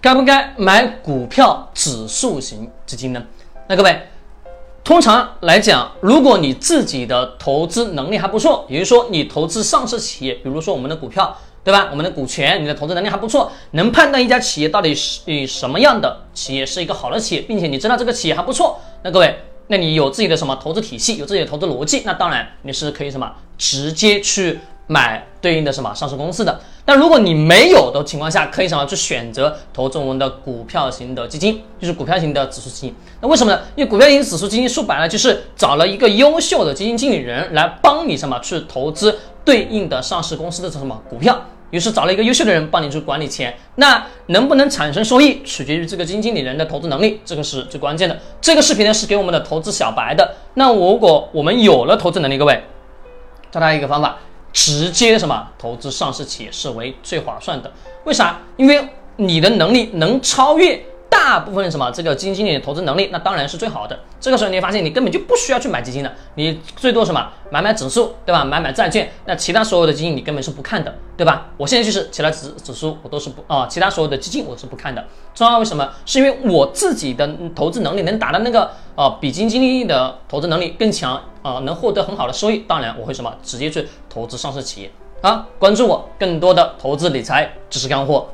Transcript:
该不该买股票指数型基金呢？那各位，通常来讲，如果你自己的投资能力还不错，也就是说你投资上市企业，比如说我们的股票，对吧？我们的股权，你的投资能力还不错，能判断一家企业到底是什么样的企业是一个好的企业，并且你知道这个企业还不错，那各位。那你有自己的什么投资体系，有自己的投资逻辑，那当然你是可以什么直接去买对应的什么上市公司的。那如果你没有的情况下，可以什么去选择投资我们的股票型的基金，就是股票型的指数基金。那为什么呢？因为股票型指数基金说白了就是找了一个优秀的基金经理人来帮你什么去投资对应的上市公司的什么股票。于是找了一个优秀的人帮你去管理钱，那能不能产生收益，取决于这个基金经理人的投资能力，这个是最关键的。这个视频呢是给我们的投资小白的。那如果我们有了投资能力，各位，教大家一个方法，直接什么投资上市企业是为最划算的。为啥？因为你的能力能超越。大部分什么这个基金经理的投资能力，那当然是最好的。这个时候你会发现，你根本就不需要去买基金的，你最多什么买买指数，对吧？买买债券，那其他所有的基金你根本是不看的，对吧？我现在就是其他指指数我都是不啊，其他所有的基金我是不看的。重要为什么？是因为我自己的投资能力能达到那个啊，比基金经理的投资能力更强啊，能获得很好的收益。当然我会什么直接去投资上市企业啊。关注我更多的投资理财知识干货。